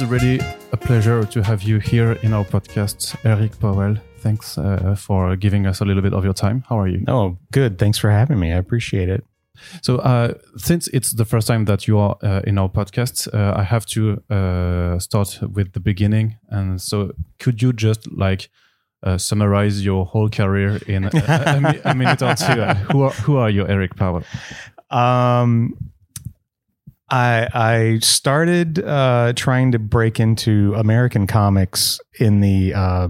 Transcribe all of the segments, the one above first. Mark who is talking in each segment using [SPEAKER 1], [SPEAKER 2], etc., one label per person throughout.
[SPEAKER 1] Is really a pleasure to have you here in our podcast, Eric Powell. Thanks uh, for giving us a little bit of your time. How are you?
[SPEAKER 2] Oh, good. Thanks for having me. I appreciate it.
[SPEAKER 1] So, uh, since it's the first time that you are uh, in our podcast, uh, I have to uh, start with the beginning. And so, could you just like uh, summarize your whole career in a, a, a minute or two? Who are who are you, Eric Powell?
[SPEAKER 2] Um, I I started uh, trying to break into American comics in the uh,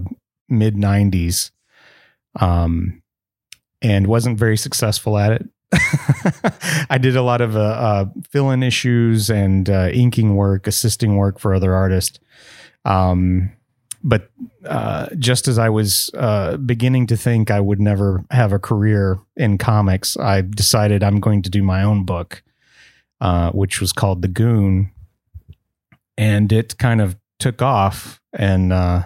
[SPEAKER 2] mid '90s, um, and wasn't very successful at it. I did a lot of uh, uh, fill-in issues and uh, inking work, assisting work for other artists. Um, but uh, just as I was beginning to think I would never have a career in comics, I decided I'm going to do my own book, uh, which was called The Goon, and it kind of took off and uh,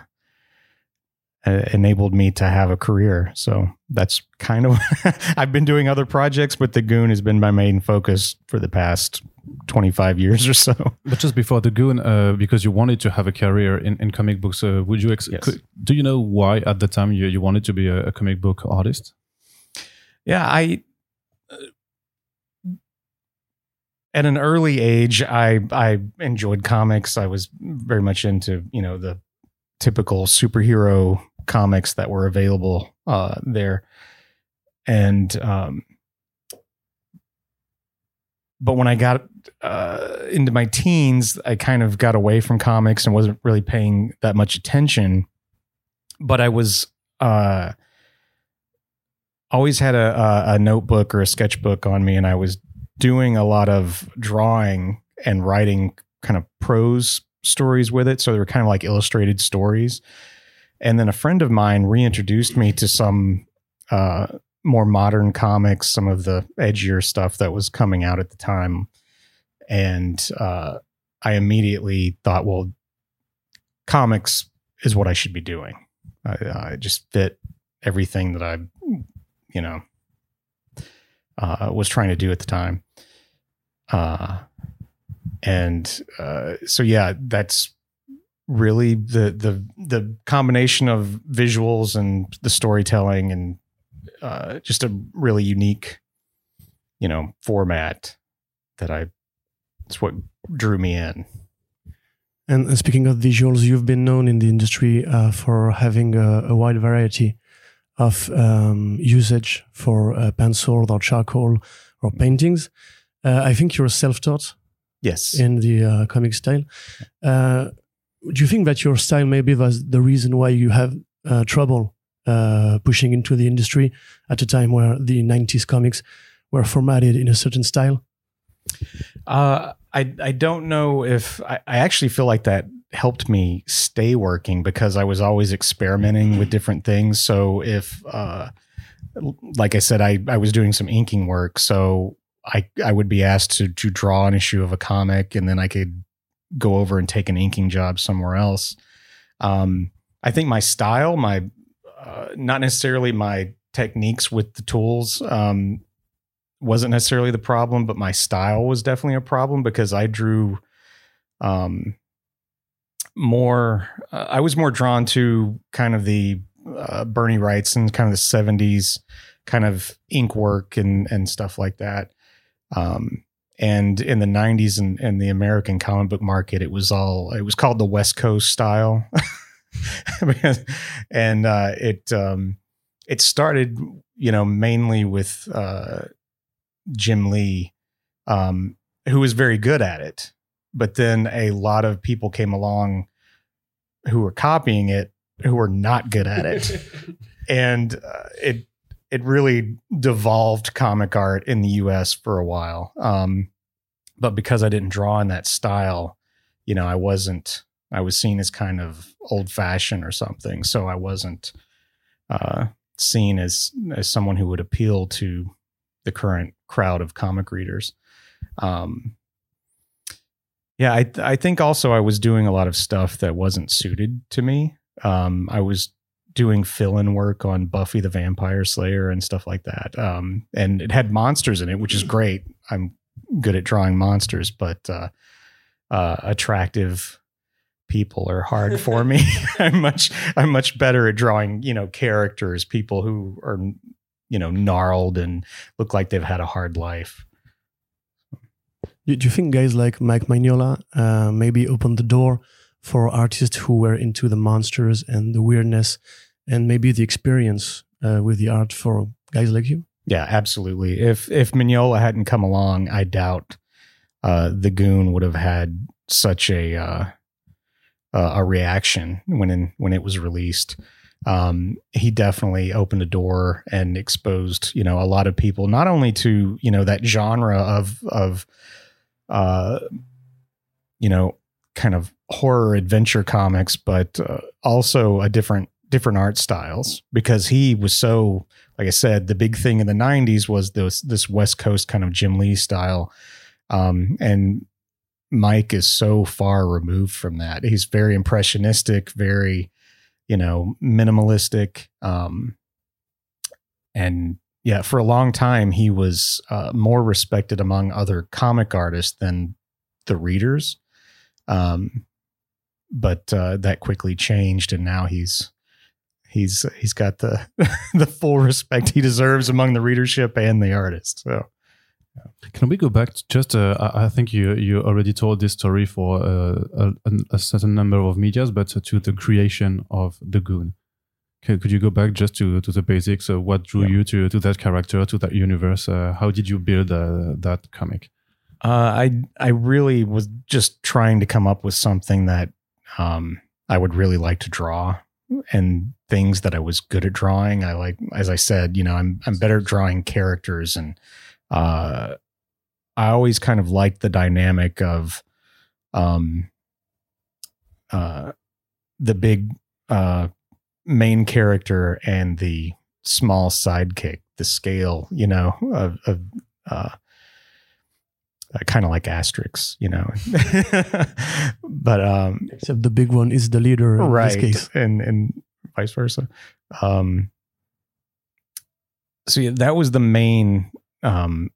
[SPEAKER 2] uh, enabled me to have a career. So that's kind of I've been doing other projects, but The Goon has been my main focus for the past 25 years or so.
[SPEAKER 1] But just before the Goon, uh, because you wanted to have a career in, in comic books, uh, would you? Ex-
[SPEAKER 2] Yes.
[SPEAKER 1] could- do you know why at the time you, you wanted to be a, a comic book artist?
[SPEAKER 2] Yeah, I at an early age, I I enjoyed comics. I was very much into you know the typical superhero comics that were available uh, there, and um, but when I got uh, into my teens, I kind of got away from comics and wasn't really paying that much attention. But I was uh, always had a, a, a notebook or a sketchbook on me, and I was doing a lot of drawing and writing kind of prose stories with it. So they were kind of like illustrated stories. And then a friend of mine reintroduced me to some uh, more modern comics, some of the edgier stuff that was coming out at the time. And uh, I immediately thought, well, comics is what I should be doing. I, I just fit everything that I, you know, uh, was trying to do at the time. Uh, and uh, so yeah, that's really the the the combination of visuals and the storytelling and uh, just a really unique, you know, format that I. It's what drew me in.
[SPEAKER 3] And speaking of visuals, you've been known in the industry uh, for having a, a wide variety of um, usage for uh, pencil or charcoal or paintings. Uh, I think you're self-taught
[SPEAKER 2] Yes.
[SPEAKER 3] in the uh, comic style. Uh, do you think that your style maybe was the reason why you have uh, trouble uh, pushing into the industry at a time where the 90s comics were formatted in a certain style?
[SPEAKER 2] Uh, I I don't know if I, I actually feel like that helped me stay working because I was always experimenting with different things. So if uh, like I said, I I was doing some inking work, so I I would be asked to to draw an issue of a comic, and then I could go over and take an inking job somewhere else. Um, I think my style, my uh, not necessarily my techniques with the tools, um, wasn't necessarily the problem, but my style was definitely a problem because I drew um, more. Uh, I was more drawn to kind of the uh, Bernie and kind of the '70s kind of ink work and and stuff like that. Um, and in the '90s and, and the American comic book market, it was all it was called the West Coast style, and uh, it um, it started, you know, mainly with uh, Jim Lee, um, who was very good at it. But then a lot of people came along who were copying it who were not good at it. and uh, it it really devolved comic art in the US for a while. Um, but because I didn't draw in that style, you know, I wasn't I was seen as kind of old fashioned or something. So I wasn't uh, seen as as someone who would appeal to the current crowd of comic readers. Um, yeah, I I think also I was doing a lot of stuff that wasn't suited to me. Um, I was doing fill-in work on Buffy the Vampire Slayer and stuff like that. Um, and it had monsters in it, which is great. I'm good at drawing monsters, but uh, uh, attractive people are hard for me. I'm much I'm much better at drawing, you know, characters, people who are you know, gnarled and look like they've had a hard life.
[SPEAKER 3] Do you think guys like Mike Mignola uh, maybe opened the door for artists who were into the monsters and the weirdness and maybe the experience uh, with the art for guys like you?
[SPEAKER 2] Yeah, absolutely. If if Mignola hadn't come along, I doubt uh, the Goon would have had such a uh, a reaction when in, when it was released. Um, he definitely opened a door and exposed you know a lot of people not only to you know that genre of of uh, you know kind of horror adventure comics, but uh, also a different different art styles because he was so like I said, the big thing in the '90s was this this West Coast kind of Jim Lee style, um, and Mike is so far removed from that. He's very impressionistic, very you know minimalistic, um, and yeah, for a long time he was uh, more respected among other comic artists than the readers. Um, but uh, that quickly changed, and now he's he's he's got the the full respect he deserves among the readership and the artist. So.
[SPEAKER 1] Can we go back just? Uh, I think you you already told this story for uh, a, a, certain number of medias, but to the creation of the Goon. Could, could you go back just to, to the basics? Uh, what drew yeah. you to to that character, to that universe? Uh, how did you build uh, that comic?
[SPEAKER 2] Uh, I I really was just trying to come up with something that um, I would really like to draw and things that I was good at drawing. I like, as I said, you know, I'm I'm better at drawing characters, and uh, I always kind of liked the dynamic of, um, uh, the big uh main character and the small sidekick, the scale, you know, of, of uh, uh, kind of like Asterix, you know. but um,
[SPEAKER 3] except the big one is the leader,
[SPEAKER 2] right? And and vice versa. Um, so yeah, that was the main um,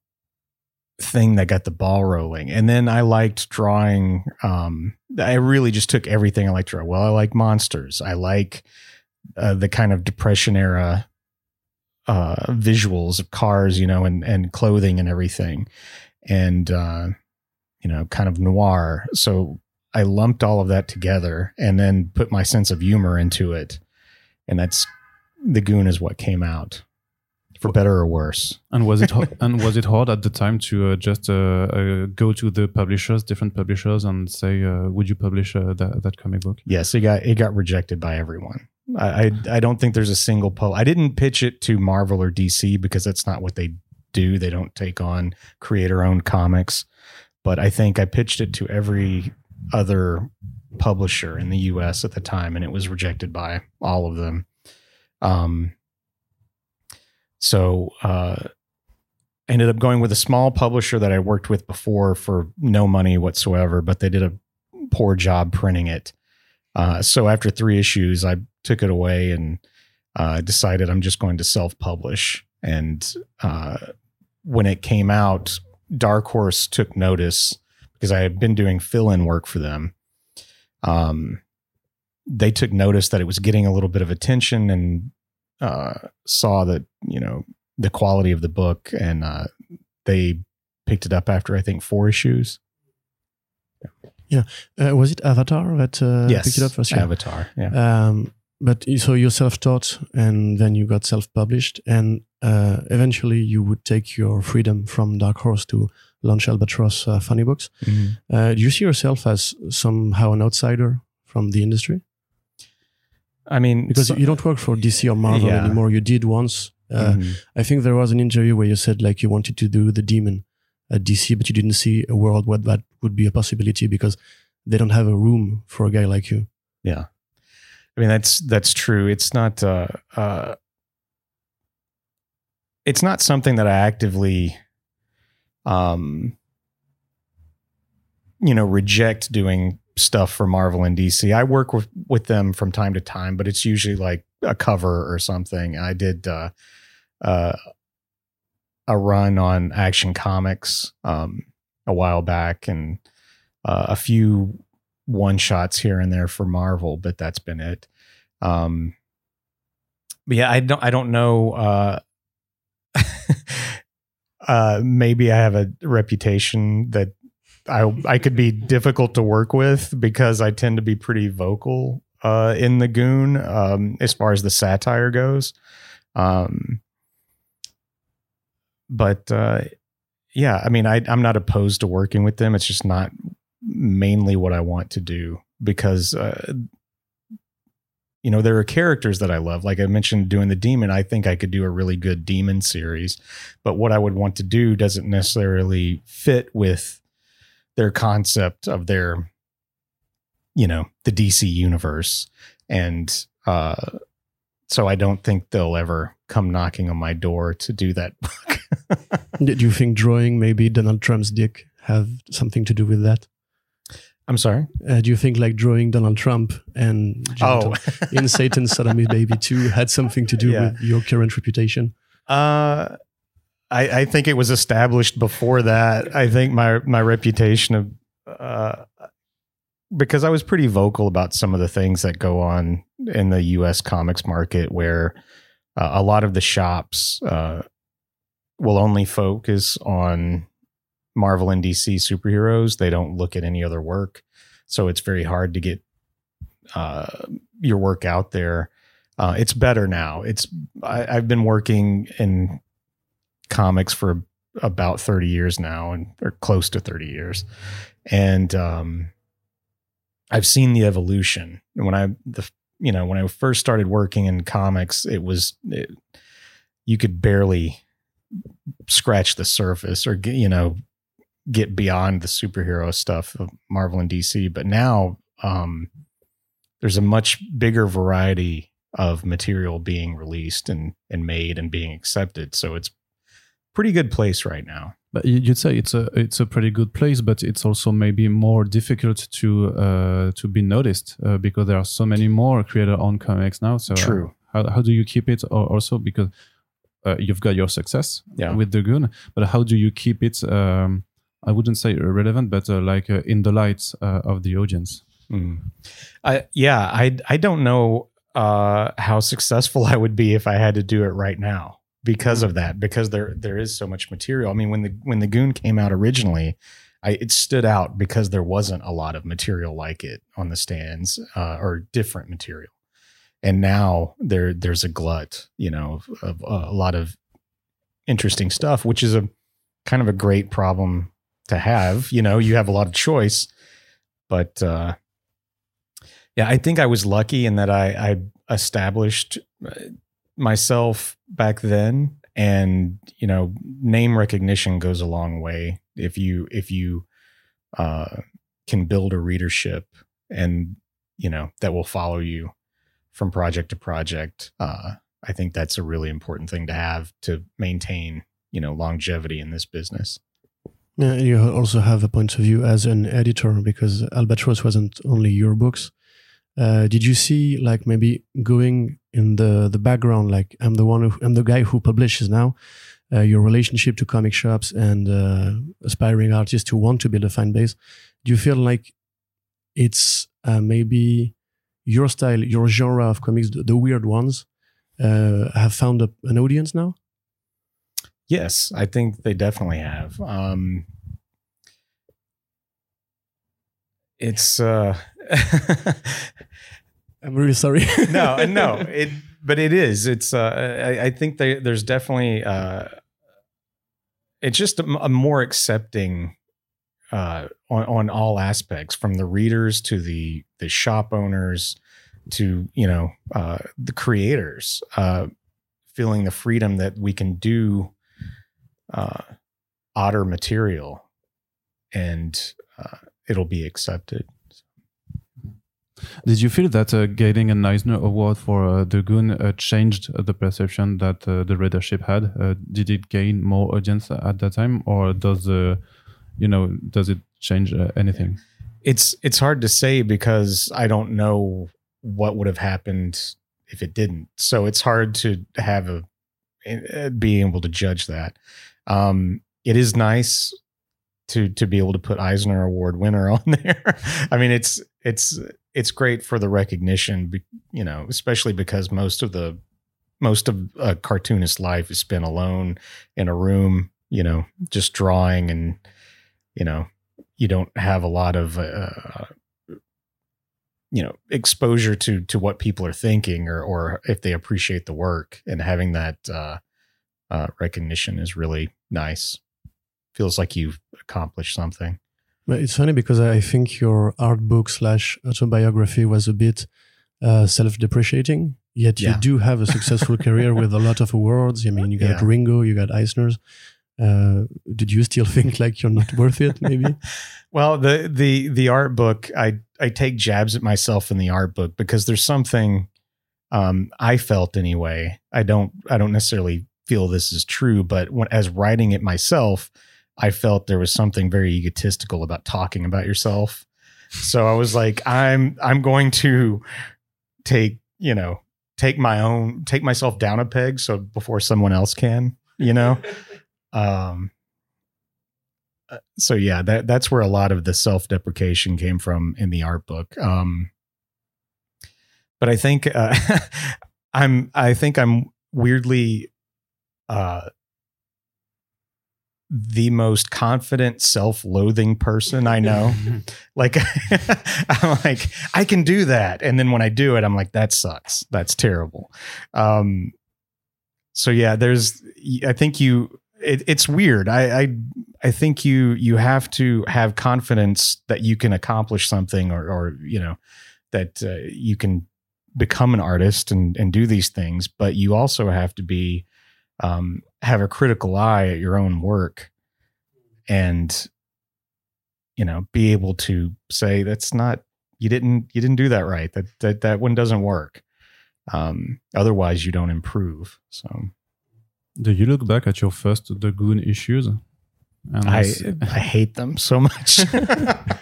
[SPEAKER 2] thing that got the ball rolling. And then I liked drawing. Um, I really just took everything I like to draw. Well, I like monsters. I like uh, the kind of depression era uh, visuals of cars, you know, and and clothing and everything and uh, you know, kind of noir. So I lumped all of that together and then put my sense of humor into it, and that's the Goon is what came out, for better or worse.
[SPEAKER 1] And was it and was it hard at the time to uh, just uh, uh, go to the publishers, different publishers, and say, uh, "Would you publish uh, that that comic book?"
[SPEAKER 2] Yes, it got it got rejected by everyone. I, I, I don't think there's a single pub. I didn't pitch it to Marvel or DC because that's not what they do. They don't take on creator owned comics. But I think I pitched it to every other publisher in the US at the time, and it was rejected by all of them. Um, so uh, I ended up going with a small publisher that I worked with before for no money whatsoever, but they did a poor job printing it. Uh, so after three issues, I took it away and uh, decided I'm just going to self publish. And uh, when it came out, Dark Horse took notice because I had been doing fill in work for them. Um, they took notice that it was getting a little bit of attention and uh, saw that, you know, the quality of the book and uh, they picked it up after I think four issues.
[SPEAKER 3] Yeah. Uh, was it Avatar that uh,
[SPEAKER 2] yes,
[SPEAKER 3] picked it up
[SPEAKER 2] first? Yeah. Avatar. Yeah.
[SPEAKER 3] Um, but so you self-taught and then you got self-published and uh, eventually you would take your freedom from dark horse to launch albatross uh, funny books mm-hmm. uh, do you see yourself as somehow an outsider from the industry
[SPEAKER 2] i mean
[SPEAKER 3] because so, you don't work for dc or marvel yeah. anymore you did once uh, mm-hmm. i think there was an interview where you said like you wanted to do the demon at dc but you didn't see a world where that would be a possibility because they don't have a room for a guy like you
[SPEAKER 2] yeah I mean that's that's true. It's not uh, uh, it's not something that I actively um you know reject doing stuff for Marvel and DC. I work with with them from time to time, but it's usually like a cover or something. I did uh, uh, a run on Action Comics um, a while back, and uh, a few one shots here and there for Marvel, but that's been it. Um, but yeah, I don't I don't know. Uh, maybe I have a reputation that I I could be difficult to work with because I tend to be pretty vocal uh, in the goon um, as far as the satire goes. Um, but uh, yeah, I mean, I, I'm not opposed to working with them. It's just not mainly what I want to do because, uh, you know, there are characters that I love. Like I mentioned, doing the demon, I think I could do a really good demon series. But what I would want to do doesn't necessarily fit with their concept of their, you know, the DC universe. And uh, so I don't think they'll ever come knocking on my door to do that book.
[SPEAKER 3] Did you think drawing maybe Donald Trump's dick have something to do with that?
[SPEAKER 2] I'm sorry.
[SPEAKER 3] Uh, do you think like drawing Donald Trump and
[SPEAKER 2] Oh,
[SPEAKER 3] in Satan's Sodomy Baby 2 had something to do
[SPEAKER 2] Yeah.
[SPEAKER 3] with your current reputation?
[SPEAKER 2] Uh, I, I think it was established before that. I think my my reputation of uh, because I was pretty vocal about some of the things that go on in the U.S. comics market, where uh, a lot of the shops uh, will only focus on Marvel and DC superheroes. They don't look at any other work, so it's very hard to get uh, your work out there. Uh, it's better now. It's I, I've been working in comics for about 30 years now and or close to 30 years and um i've seen the evolution when i the you know when i first started working in comics it was it, you could barely scratch the surface or you know get beyond the superhero stuff of marvel and dc but now um there's a much bigger variety of material being released and and made and being accepted so it's pretty good place right now
[SPEAKER 1] But you- you'd say it's a it's a pretty good place, but it's also maybe more difficult to uh, to be noticed uh, because there are so many more creator-owned comics now. So uh,
[SPEAKER 2] True.
[SPEAKER 1] how how do you keep it? Or also because uh, you've got your success
[SPEAKER 2] Yeah.
[SPEAKER 1] with the Goon, but how do you keep it? Um, I wouldn't say relevant, but uh, like uh, in the light uh, of the audience.
[SPEAKER 2] Mm. I yeah, I I don't know uh, how successful I would be if I had to do it right now because of that. Because there there is so much material. I mean, when the when the Goon came out originally, I it stood out because there wasn't a lot of material like it on the stands uh, or different material. And now there there's a glut, you know, of, of a lot of interesting stuff, which is a kind of a great problem to have. You know, you have a lot of choice, but uh, yeah, I think I was lucky in that I, I established uh, myself back then, and you know, name recognition goes a long way if you if you uh, can build a readership and you know that will follow you from project to project. Uh, I think that's a really important thing to have to maintain you know longevity in this business.
[SPEAKER 3] Yeah, you also have a point of view as an editor because Albatross wasn't only your books. Uh, did you see like maybe going in the the background, like I'm the one who I'm the guy who publishes now, uh, your relationship to comic shops and uh, aspiring artists who want to build a fan base? Do you feel like it's uh, maybe your style, your genre of comics, the, the weird ones, uh, have found a, an audience now?
[SPEAKER 2] Yes, I think they definitely have. Um, it's uh,
[SPEAKER 3] I'm really sorry.
[SPEAKER 2] no, no, it, but it is. It's. Uh, I, I think they, there's definitely. Uh, it's just a, a more accepting uh, on on all aspects, from the readers to the the shop owners to you know uh, the creators, uh, feeling the freedom that we can do uh, otter material, and uh, it'll be accepted.
[SPEAKER 1] Did you feel that uh, getting an Eisner Award for uh, the Goon uh, changed uh, the perception that uh, the readership had? Uh, did it gain more audience at that time, or does the, you know, does it change uh, anything?
[SPEAKER 2] it's it's hard to say because I don't know what would have happened if it didn't. So it's hard to have a uh, being able to judge that. Um, it is nice to to be able to put Eisner Award winner on there. I mean, it's it's it's great for the recognition, you know, especially because most of the most of a cartoonist's life is spent alone in a room, you know, just drawing and you know, you don't have a lot of uh, you know exposure to to what people are thinking or or if they appreciate the work and having that uh, uh, recognition is really nice. Feels like you've accomplished something.
[SPEAKER 3] But it's funny because i think your art book slash autobiography was a bit uh, self-depreciating yet you do have a successful career with a lot of awards. I mean you got
[SPEAKER 2] Yeah.
[SPEAKER 3] ringo you got eisner's. Uh, did you still think like you're not worth it maybe?
[SPEAKER 2] Well, the the the art book, I I take jabs at myself in the art book because there's something um, I felt anyway. I don't I don't necessarily feel this is true, but when as writing it myself, I felt there was something very egotistical about talking about yourself. So I was like, I'm I'm going to take you know take my own take myself down a peg so before someone else can you know um uh, so yeah that that's where a lot of the self-deprecation came from in the art book um but i think uh i'm i think i'm weirdly uh the most confident self-loathing person i know. Like i'm like i can do that. And then when i do it i'm like that sucks. That's terrible. Um so yeah there's i think you it, it's weird. I, I i think you you have to have confidence that you can accomplish something or or you know that uh, you can become an artist and and do these things but you also have to be um have a critical eye at your own work and you know be able to say that's not you didn't you didn't do that right. That that that one doesn't work. Um otherwise you don't improve so.
[SPEAKER 1] Do you look back at your first The Goon issues? And
[SPEAKER 2] I hate them so much.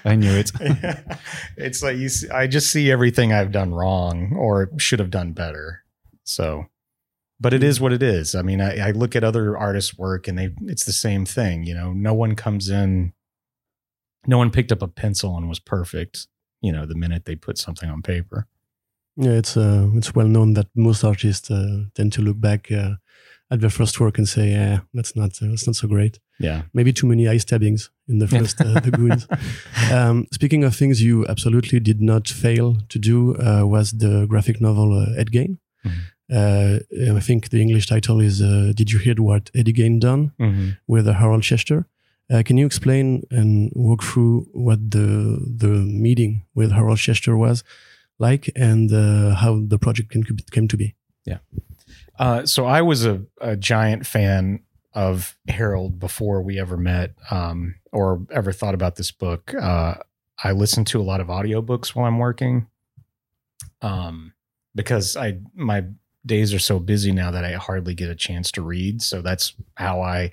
[SPEAKER 1] I knew it.
[SPEAKER 2] it's like you see, i just see everything i've done wrong or should have done better. So but it is what it is i mean i, I look at other artists work and they it's the same thing you know no one comes in no one picked up a pencil and was perfect you know the minute they put something on paper
[SPEAKER 3] Yeah, it's uh, it's well known that most artists uh, tend to look back uh, at their first work and say, "Yeah, that's not uh, that's not so great."
[SPEAKER 2] yeah
[SPEAKER 3] Maybe too many eye stabbings in the first uh, the goons. Um, speaking of things you absolutely did not fail to do, uh, was the graphic novel uh, Ed Gein.
[SPEAKER 2] Mhm.
[SPEAKER 3] Uh, I think the English title is uh, "Did you hear what Eddie Gein done?"
[SPEAKER 2] mm-hmm.
[SPEAKER 3] with uh, Harold Schechter. Uh, can you explain and walk through what the the meeting with Harold Schechter was like and uh, how the project came, came to be?
[SPEAKER 2] Uh, so I was a, a giant fan of Harold before we ever met um, or ever thought about this book. Uh, I listen to a lot of audiobooks while I'm working um, because I my days are so busy now that I hardly get a chance to read. So that's how I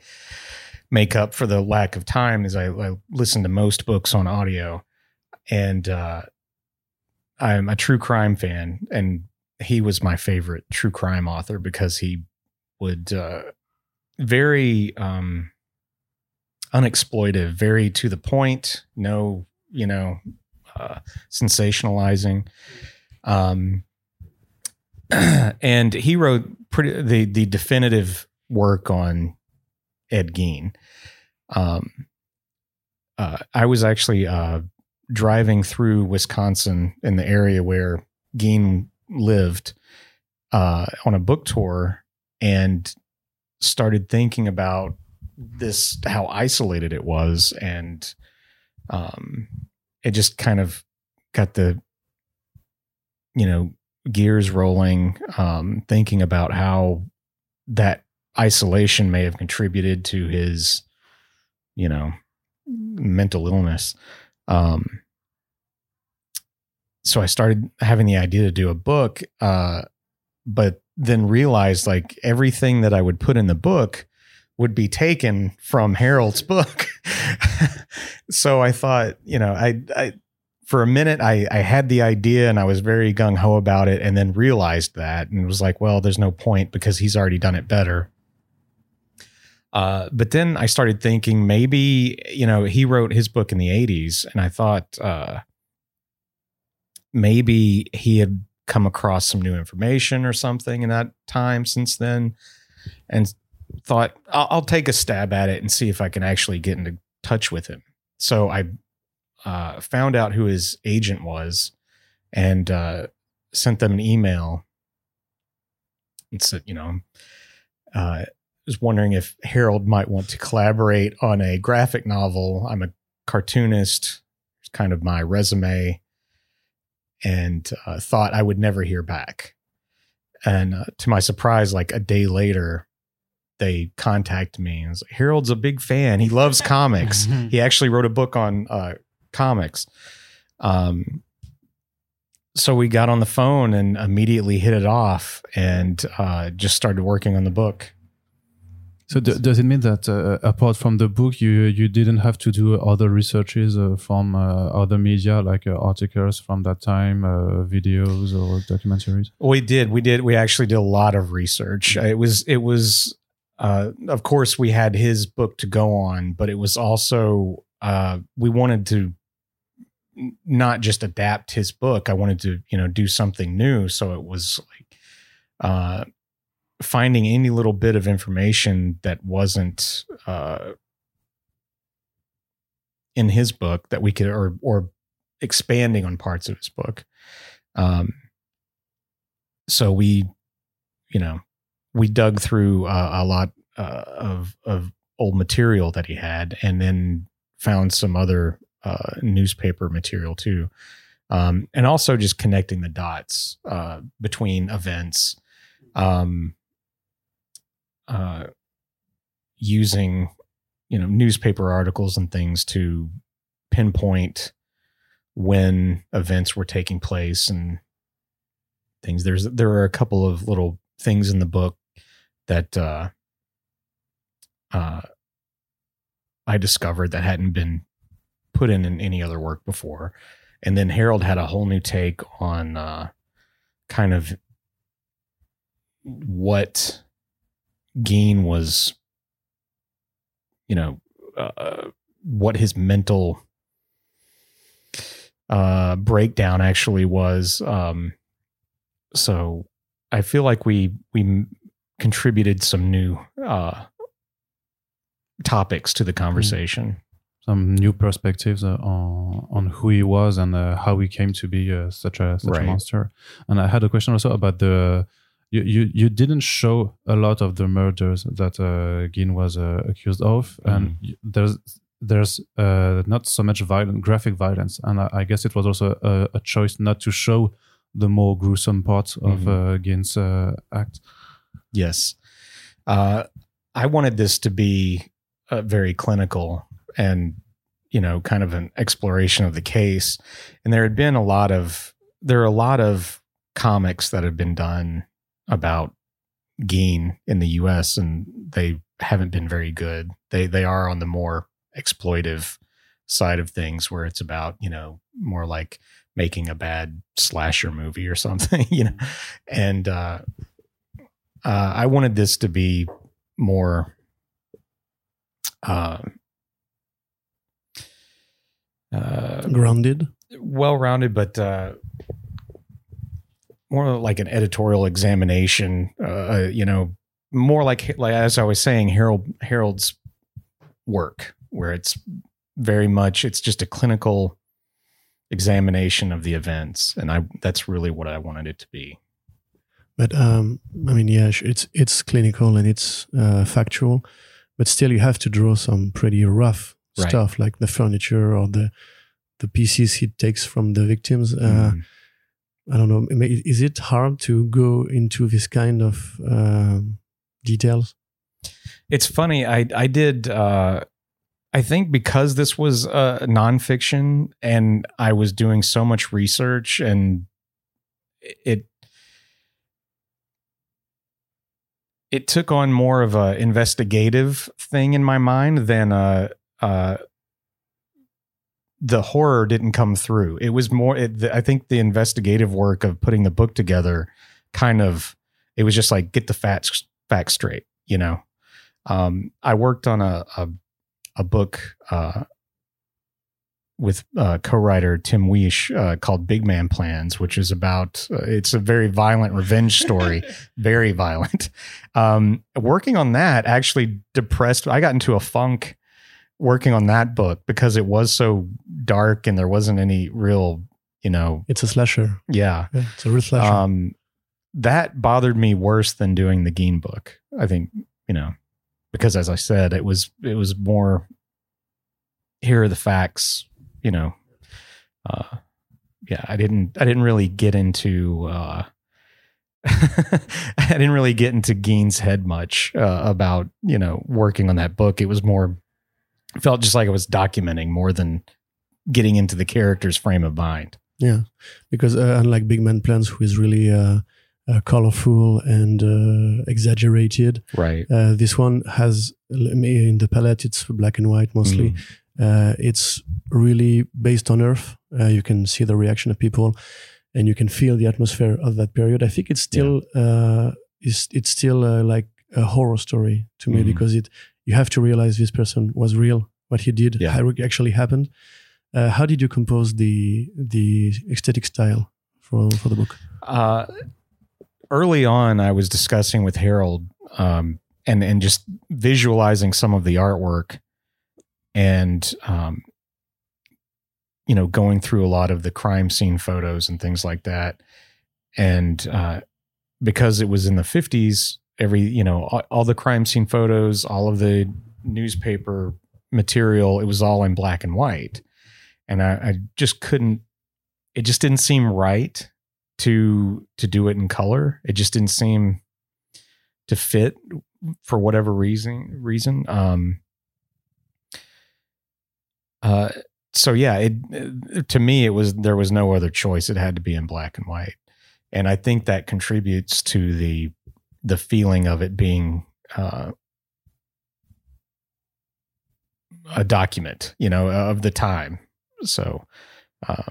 [SPEAKER 2] make up for the lack of time is I, I listen to most books on audio and uh, I'm a true crime fan and he was my favorite true crime author because he would uh, very um, unexploitive, very to the point, no, you know, uh, sensationalizing. Um, and he wrote pretty the the definitive work on Ed Gein. Um, uh, I was actually uh, driving through Wisconsin in the area where Gein lived uh, on a book tour and started thinking about this how isolated it was and um it just kind of got the you know gears rolling um thinking about how that isolation may have contributed to his you know mental illness. Um so i started having the idea to do a book uh but then realized like everything that i would put in the book would be taken from harold's book. So i thought you know i i for a minute I, I had the idea and I was very gung ho about it and then realized that and was like, well, there's no point because he's already done it better. Uh, but then I started thinking maybe, you know, he wrote his book in the 80s, and I thought uh, maybe he had come across some new information or something in that time since then, and thought I'll, I'll take a stab at it and see if I can actually get into touch with him. So I uh, found out who his agent was and uh, sent them an email and said, you know, uh, was wondering if Harold might want to collaborate on a graphic novel. I'm a cartoonist, it's kind of my resume, and uh, thought I would never hear back. And uh, to my surprise, like a day later, they contact me and was like, Harold's a big fan. He loves comics. he actually wrote a book on uh, comics. Um, so we got on the phone and immediately hit it off and uh, just started working on the book.
[SPEAKER 1] So d- does it mean that uh, apart from the book, you you didn't have to do other researches uh, from uh, other media like uh, articles from that time, uh, videos or documentaries?
[SPEAKER 2] We did. We did. We actually did a lot of research. It was. It was. Uh, of course, we had his book to go on, but it was also we wanted to not just adapt his book. I wanted to you know do something new. So it was like uh, finding any little bit of information that wasn't uh, in his book that we could or or expanding on parts of his book um so we you know we dug through uh, a lot uh, of of old material that he had and then found some other uh, newspaper material too. Um, and also just connecting the dots uh, between events um, uh, using you know newspaper articles and things to pinpoint when events were taking place and things. There's there are a couple of little things in the book that uh uh I discovered that hadn't been put in in any other work before and then Harold had a whole new take on uh kind of what Gein was, you know, uh, what his mental uh, breakdown actually was. Um, so I feel like we we contributed some new uh, topics to the hmm. conversation.
[SPEAKER 1] Some new perspectives uh, on on who he was and uh, how he came to be uh, such a such right. a monster. And I had a question also about the you, you, you didn't show a lot of the murders that uh, Gein was uh, accused of, mm. and there's there's uh, not so much violent graphic violence, and I, I guess it was also a, a, choice not to show the more gruesome parts of mm-hmm. uh, Gein's uh, act.
[SPEAKER 2] Yes, uh, I wanted this to be uh, very clinical and you know kind of an exploration of the case, and there had been a lot of there are a lot of comics that have been done about Gein in the US and they haven't been very good. They they are on the more exploitive side of things where it's about, you know, more like making a bad slasher movie or something, you know. And uh uh I wanted this to be more uh
[SPEAKER 3] uh grounded
[SPEAKER 2] well rounded but uh more like an editorial examination. Uh, uh, you know, more like like as I was saying, Harold Harold's work, where it's very much it's just a clinical examination of the events, and I that's really what I wanted it to be.
[SPEAKER 3] But um, I mean, yeah, it's it's clinical and it's uh, factual, but still you have to draw some pretty rough right. stuff like the furniture or the the pieces he takes from the victims. Uh, mm. I don't know. Is it hard to go into this kind of uh, details?
[SPEAKER 2] It's funny. I I did. Uh, I think because this was uh, nonfiction and I was doing so much research and it it took on more of a investigative thing in my mind than a, a the horror didn't come through. It was more. It, I think the investigative work of putting the book together, kind of, it was just like get the facts facts straight, you know. Um, I worked on a a, a book uh, with uh, co-writer Tim Wiesch uh, called Big Man Plans, which is about uh, it's a very violent revenge story, very violent. Um, working on that actually depressed. I got into a funk working on that book because it was so dark and there wasn't any real, you know,
[SPEAKER 3] It's a slasher.
[SPEAKER 2] yeah.
[SPEAKER 3] Yeah, it's a real slasher.
[SPEAKER 2] Um, that bothered me worse than doing the Gein book. I think you know because as I said, it was it was more. Here are the facts. You know, uh, yeah. I didn't I didn't really get into. Uh, I didn't really get into Gein's head much uh, about you know working on that book. It was more felt just like I was documenting more than getting into the character's frame of mind.
[SPEAKER 3] yeah, because uh, unlike Big Man Plans, who is really uh, uh, colorful and uh, exaggerated,
[SPEAKER 2] Right.
[SPEAKER 3] uh, this one has in the palette it's black and white mostly.
[SPEAKER 2] Mm.
[SPEAKER 3] Uh, it's really based on Earth. Uh, you can see the reaction of people, and you can feel the atmosphere of that period. I think it's still uh, it's it's still uh, like a horror story to me
[SPEAKER 2] Mhm.
[SPEAKER 3] because it you have to realize this person was real. What he did
[SPEAKER 2] Yeah.
[SPEAKER 3] ha- actually happened. Uh, how did you compose the the aesthetic style for for the book?
[SPEAKER 2] uh, early on, I was discussing with Harold um, and and just visualizing some of the artwork, and um, you know, going through a lot of the crime scene photos and things like that, and uh, because it was in the fifties, every you know, all, all the crime scene photos, all of the newspaper material, it was all in black and white, and I, I just couldn't. It just didn't seem right to to do it in color. It just didn't seem to fit for whatever reason reason. Um uh so yeah, it to me it was there was no other choice. It had to be in black and white. And I think that contributes to the the feeling of it being uh a document, you know, of the time. So um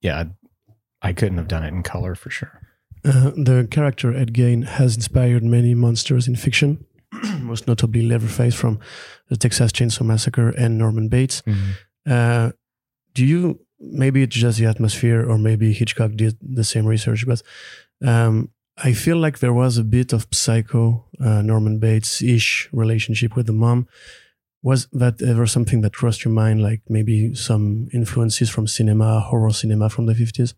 [SPEAKER 2] yeah, I couldn't have done it in color for sure.
[SPEAKER 3] Uh, the character Ed Gein has inspired many monsters in fiction, most notably Leatherface from the Texas Chainsaw Massacre and Norman Bates. Uh, do you maybe it's just the atmosphere, or maybe Hitchcock did the same research, but um, I feel like there was a bit of psycho uh, Norman Bates ish relationship with the mom. Was that ever something that crossed your mind, like maybe some influences from cinema, horror cinema from the fifties?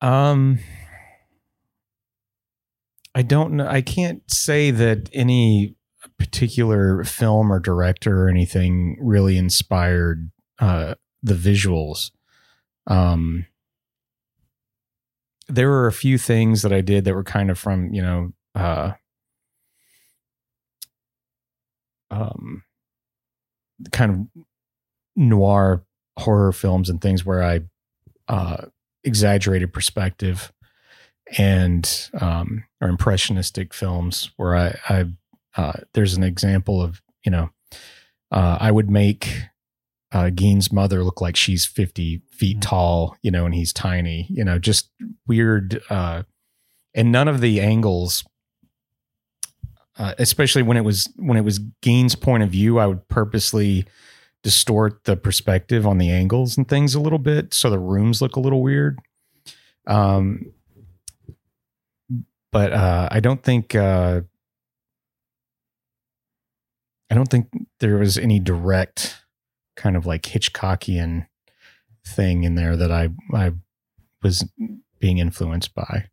[SPEAKER 2] Um, I don't know. I can't say that any particular film or director or anything really inspired uh, the visuals. Um, there were a few things that I did that were kind of from you know, uh, um, kind of noir horror films and things where I uh, exaggerated perspective and um, or impressionistic films where I, I uh, there's an example of you know uh, I would make uh, mother look like she's 50 feet
[SPEAKER 1] Mhm.
[SPEAKER 2] tall, you know, and he's tiny, you know, just weird. Uh, and none of the angles, uh, especially when it was when it was Gein's point of view, I would purposely distort the perspective on the angles and things a little bit so the rooms look a little weird. Um, but uh, I don't think uh, I don't think there was any direct kind of like Hitchcockian thing in there that I I was being influenced by.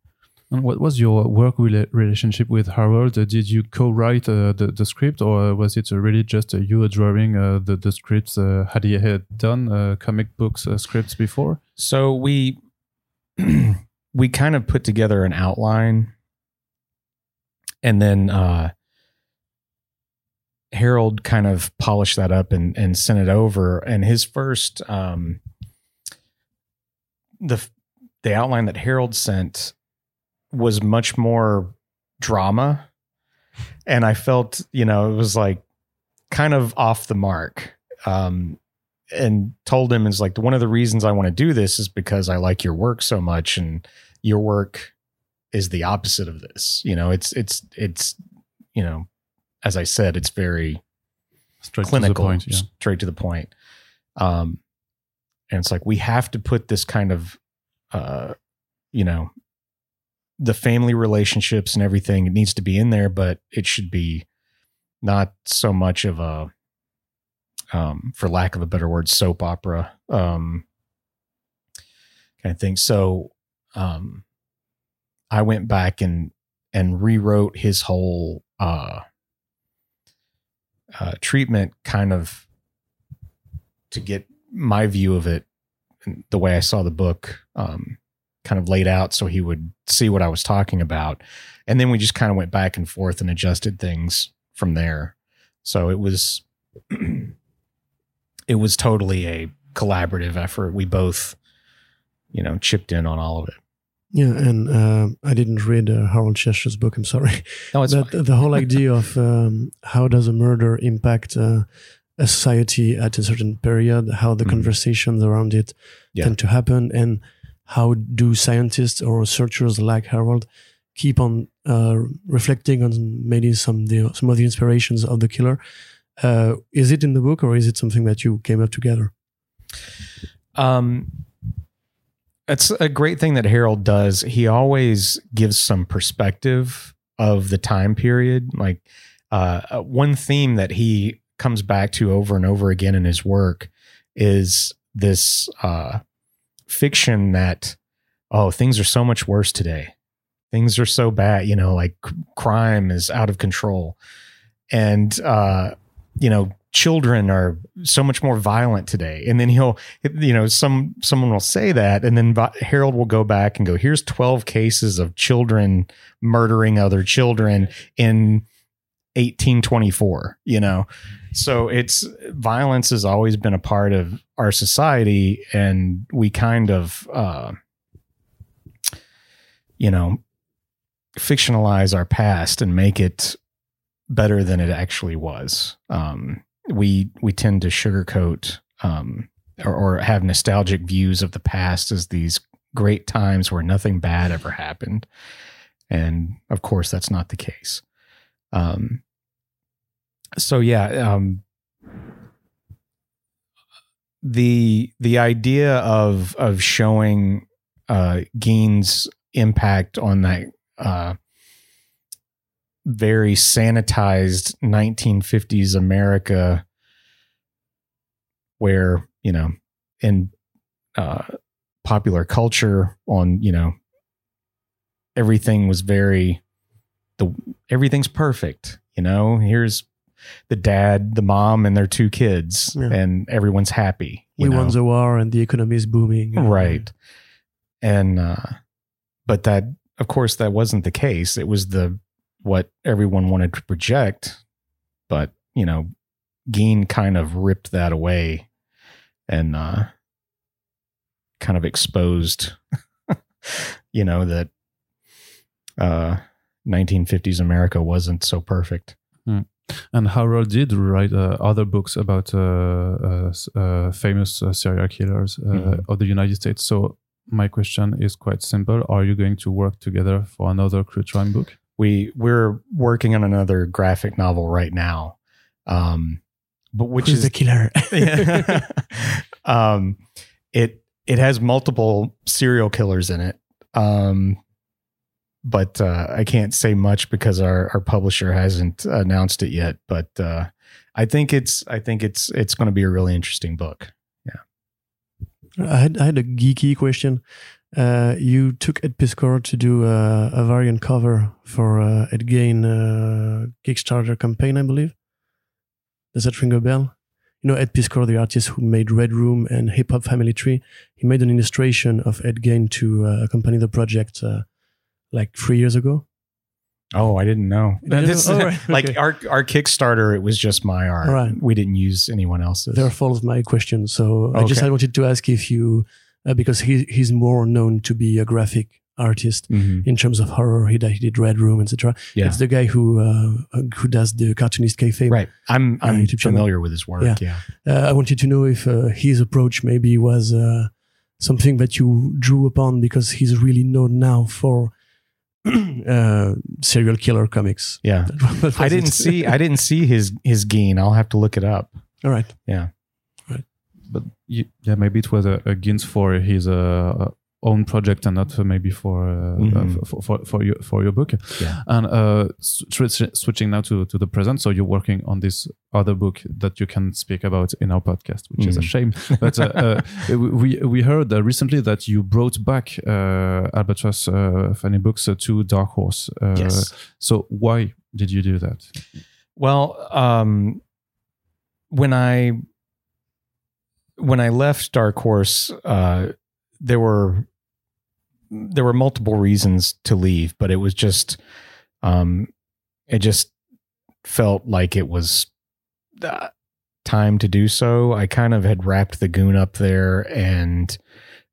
[SPEAKER 1] And what was your work rela- relationship with Harold? Uh, did you co-write uh, the, the script, or was it uh, really just uh, you drawing uh, the the scripts? Uh, had he had done uh, comic books uh, scripts before?
[SPEAKER 2] So we we kind of put together an outline and then uh Harold kind of polished that up and and sent it over and his first um the the outline that Harold sent was much more drama and I felt, you know, it was like kind of off the mark. Um and told him is like one of the reasons I want to do this is because I like your work so much and your work is the opposite of this. You know, it's it's it's you know, as I said, it's very
[SPEAKER 1] Straight
[SPEAKER 2] clinical,
[SPEAKER 1] to point. Yeah.
[SPEAKER 2] straight to the point. Um, and it's like we have to put this kind of, uh, you know, the family relationships and everything. It needs to be in there, but it should be not so much of a, um, for lack of a better word, soap opera um, kind of thing. So, um, I went back and and rewrote his whole uh, uh, treatment kind of to get my view of it the way I saw the book um, kind of laid out so he would see what I was talking about. And then we just kind of went back and forth and adjusted things from there. So it was it was totally a collaborative effort. We both, you know, chipped in on all of it.
[SPEAKER 3] Yeah, and uh, I didn't read uh, Harold Schechter's book. I'm sorry.
[SPEAKER 2] No, it's
[SPEAKER 3] but
[SPEAKER 2] fine.
[SPEAKER 3] the whole idea of um, how does a murder impact uh, a society at a certain period, how the
[SPEAKER 2] Mhm.
[SPEAKER 3] conversations around it
[SPEAKER 2] Yeah.
[SPEAKER 3] tend to happen, and how do scientists or researchers like Harold keep on uh, reflecting on maybe some the, some of the inspirations of the killer. Uh, is it in the book or is it something that you came up together?
[SPEAKER 2] Um, it's a great thing that Harold does. He always gives some perspective of the time period. Like uh, one theme that he comes back to over and over again in his work is this uh, fiction that oh things are so much worse today. Things are so bad. You know, like crime is out of control, and uh, you know children are so much more violent today. And then he'll you know some someone will say that and then harold will go back and go here's 12 cases of children murdering other children in 1824 you know? So it's violence has always been a part of our society and we kind of uh you know fictionalize our past and make it better than it actually was. Um we we tend to sugarcoat um, or, or have nostalgic views of the past as these great times where nothing bad ever happened, and of course that's not the case. Um, so yeah, um, the the idea of of showing uh, impact on that uh, very sanitized 1950s America where, you know, in uh, popular culture on, you know, everything was very the everything's perfect, you know, here's the dad, the mom and their two kids
[SPEAKER 3] Yeah.
[SPEAKER 2] and everyone's happy.
[SPEAKER 3] we
[SPEAKER 2] know?
[SPEAKER 3] won the war and the economy is booming.
[SPEAKER 2] right and uh but that of course that wasn't the case it was the what everyone wanted to project but you know Gein kind of ripped that away and uh kind of exposed you know that uh 1950s america wasn't so perfect
[SPEAKER 1] And Harold did write uh, other books about uh, uh, uh, famous uh, serial killers uh,
[SPEAKER 2] Mhm.
[SPEAKER 1] of the United States. So my question is quite simple: Are you going to work together for another true crime book?
[SPEAKER 2] We we're working on another graphic novel right now um but which
[SPEAKER 3] Who's
[SPEAKER 2] is
[SPEAKER 3] the killer?
[SPEAKER 2] Yeah. um, it it has multiple serial killers in it. Um, but uh, I can't say much because our, our publisher hasn't announced it yet. But uh, I think it's I think it's it's going to be a really interesting book. Yeah.
[SPEAKER 3] I had, I had a geeky question. Uh, you took Ed Piskor to do a, a variant cover for uh, Ed Gein uh, Kickstarter campaign, I believe. Does that ring a bell? You know Ed Piskor, the artist who made Red Room and Hip Hop Family Tree. He made an illustration of Ed Gein to uh, accompany the project uh, like three years ago.
[SPEAKER 2] Oh, I didn't know.
[SPEAKER 3] Didn't
[SPEAKER 2] This-
[SPEAKER 3] know? Oh, right.
[SPEAKER 2] Like
[SPEAKER 3] Okay.
[SPEAKER 2] our our Kickstarter, it was just my art.
[SPEAKER 3] Right.
[SPEAKER 2] We didn't use anyone else's.
[SPEAKER 3] They're full of my questions, So I just I wanted to ask if you, uh, because he he's more known to be a graphic artist
[SPEAKER 2] Mhm.
[SPEAKER 3] in terms of horror. He, did- he did Red Room, etc.
[SPEAKER 2] Yeah.
[SPEAKER 3] It's the guy who uh, who does the cartoonist kayfabe.
[SPEAKER 2] Right. I'm I'm familiar with his work.
[SPEAKER 3] Yeah.
[SPEAKER 2] yeah.
[SPEAKER 3] Uh, I wanted to know if uh, his approach maybe was uh, something that you drew upon because he's really known now for uh, serial killer comics.
[SPEAKER 2] Yeah. I didn't see I didn't see his his Gein. I'll have to look it up.
[SPEAKER 3] All right.
[SPEAKER 1] But yeah, maybe it was a, a Gins for his uh, own project and not uh, maybe for, uh,
[SPEAKER 2] Mhm.
[SPEAKER 1] uh, for for for your for your book.
[SPEAKER 2] Yeah.
[SPEAKER 1] And uh, switch, switching now to to the present, so you're working on this other book that you can speak about in our podcast, which is a
[SPEAKER 2] Mhm.
[SPEAKER 1] shame. But uh, uh, we we heard uh, recently that you brought back uh, Albatross uh, Funny Books uh, to Dark Horse. Uh,
[SPEAKER 2] yes.
[SPEAKER 1] So why did you do that?
[SPEAKER 2] Well, um, when I when I left Dark Horse, uh, there were there were multiple reasons to leave, but it was just um, it just felt like it was uh, time to do so. I kind of had wrapped the goon up there, and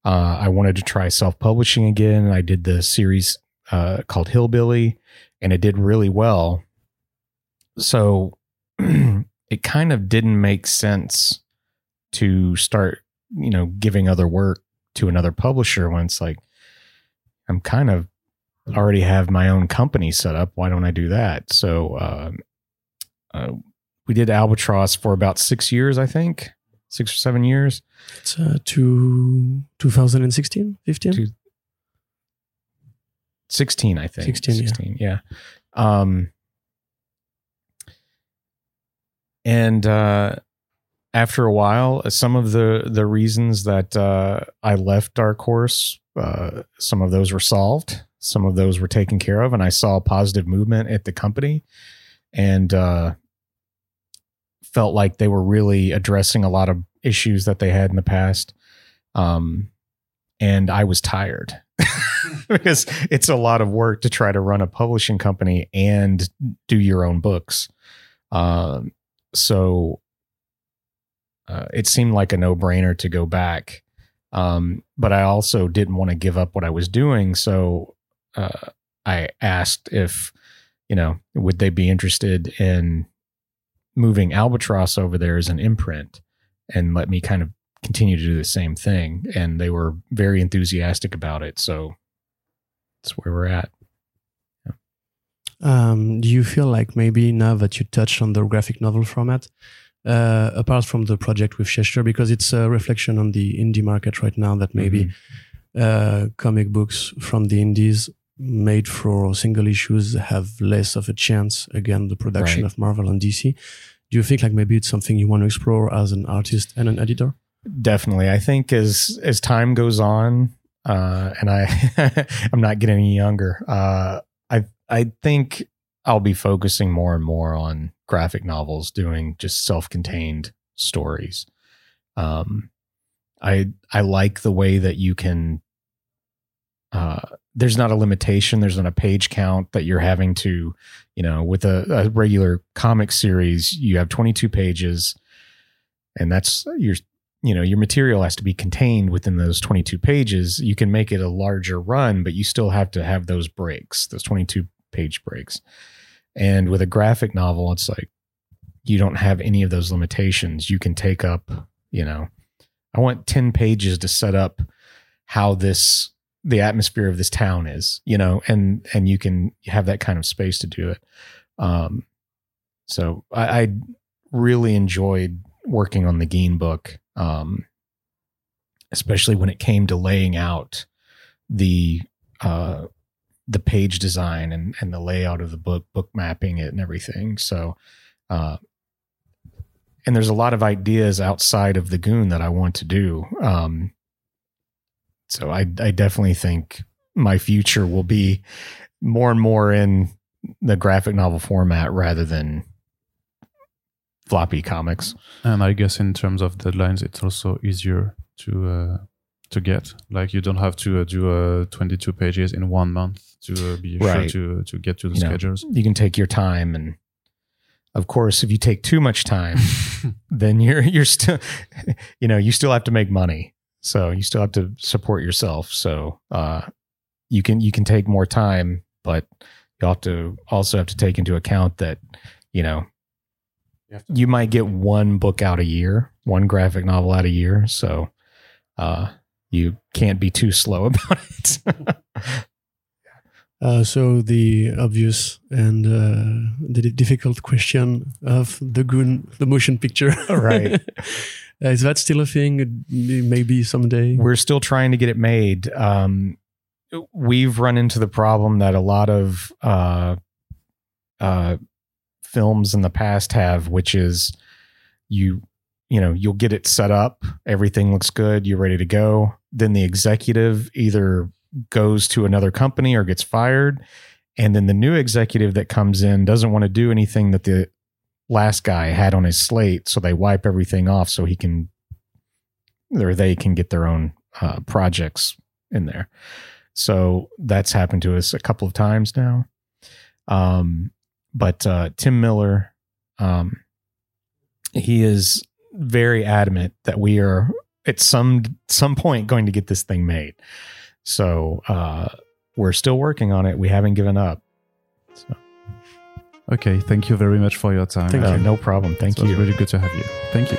[SPEAKER 2] uh, I wanted to try self publishing again. I did the series uh, called Hillbilly, and it did really well. So it kind of didn't make sense to start, you know, giving other work to another publisher when it's like I'm kind of already have my own company set up. Why don't I do that? So um, uh, we did Albatross for about six years, I think, six or seven years.
[SPEAKER 3] It's uh, to 2016, 15.
[SPEAKER 2] Two- 16 i think
[SPEAKER 3] 16, yeah.
[SPEAKER 2] 16 yeah, um and uh after a while some of the the reasons that uh i left dark horse uh some of those were solved some of those were taken care of and i saw positive movement at the company and uh felt like they were really addressing a lot of issues that they had in the past um and i was tired because it's a lot of work to try to run a publishing company and do your own books. Um, so uh, it seemed like a no brainer to go back. Um, but I also didn't want to give up what I was doing. So uh, I asked if, you know, would they be interested in moving Albatross over there as an imprint and let me kind of continue to do the same thing. And they were very enthusiastic about it. So that's where we're at.
[SPEAKER 3] Um, do you feel like maybe now that you touched on the graphic novel format, uh, apart from the project with Schechter, because it's a reflection on the indie market right now that maybe uh, comic books from the indies made for single issues have less of a chance again the production
[SPEAKER 2] Right.
[SPEAKER 3] of Marvel and DC. Do you think like maybe it's something you want to explore as an artist and an editor?
[SPEAKER 2] Definitely. I think as as time goes on, uh, and I I'm not getting any younger, uh, I I think I'll be focusing more and more on graphic novels, doing just self-contained stories. Um, I I like the way that you can. Uh, there's not a limitation. There's not a page count that you're having to, you know, with a, a regular comic series, you have 22 pages, and that's your you know your material has to be contained within those 22 pages you can make it a larger run but you still have to have those breaks those 22 page breaks and with a graphic novel it's like you don't have any of those limitations. You can take up you know i want 10 pages to set up how this the atmosphere of this town is you know and and you can have that kind of space to do it. Um so i, I really enjoyed working on the Gein book, um, especially when it came to laying out the uh, the page design and and the layout of the book, book mapping it and everything. So, uh, and there's a lot of ideas outside of the Goon that I want to do. Um, so I I definitely think my future will be more and more in the graphic novel format rather than floppy comics.
[SPEAKER 1] And I guess in terms of deadlines, it's also easier to uh, to get. Like you don't have to uh, do uh, 22 pages in one month to uh, be
[SPEAKER 2] Right.
[SPEAKER 1] sure to to get to the
[SPEAKER 2] You know.
[SPEAKER 1] schedules.
[SPEAKER 2] You can take your time and of course if you take too much time then you're you're still you know you still have to make money so you still have to support yourself so uh you can you can take more time but you have to also have to take into account that you know
[SPEAKER 1] You have
[SPEAKER 2] you might get one book out a year one graphic novel out a year so uh you can't be too slow about it
[SPEAKER 3] Uh, so the obvious and uh, the difficult question of the goon, the motion picture.
[SPEAKER 2] Right.
[SPEAKER 3] Is that still a thing? Maybe someday.
[SPEAKER 2] We're still trying to get it made. Um, we've run into the problem that a lot of uh, uh, films in the past have, which is you you know you'll get it set up, everything looks good, you're ready to go. Then the executive either goes to another company or gets fired, and then the new executive that comes in doesn't want to do anything that the last guy had on his slate, so they wipe everything off so he can or they can get their own uh, projects in there. So that's happened to us a couple of times now. Um, but uh, Tim Miller, um, he is very adamant that we are at some some point going to get this thing made. So uh, we're still working on it. We haven't given up. So.
[SPEAKER 1] Okay, thank you very much for your time.
[SPEAKER 2] Thank you. No problem. Thank
[SPEAKER 1] it was
[SPEAKER 2] you.
[SPEAKER 1] really good to have you. Thank you.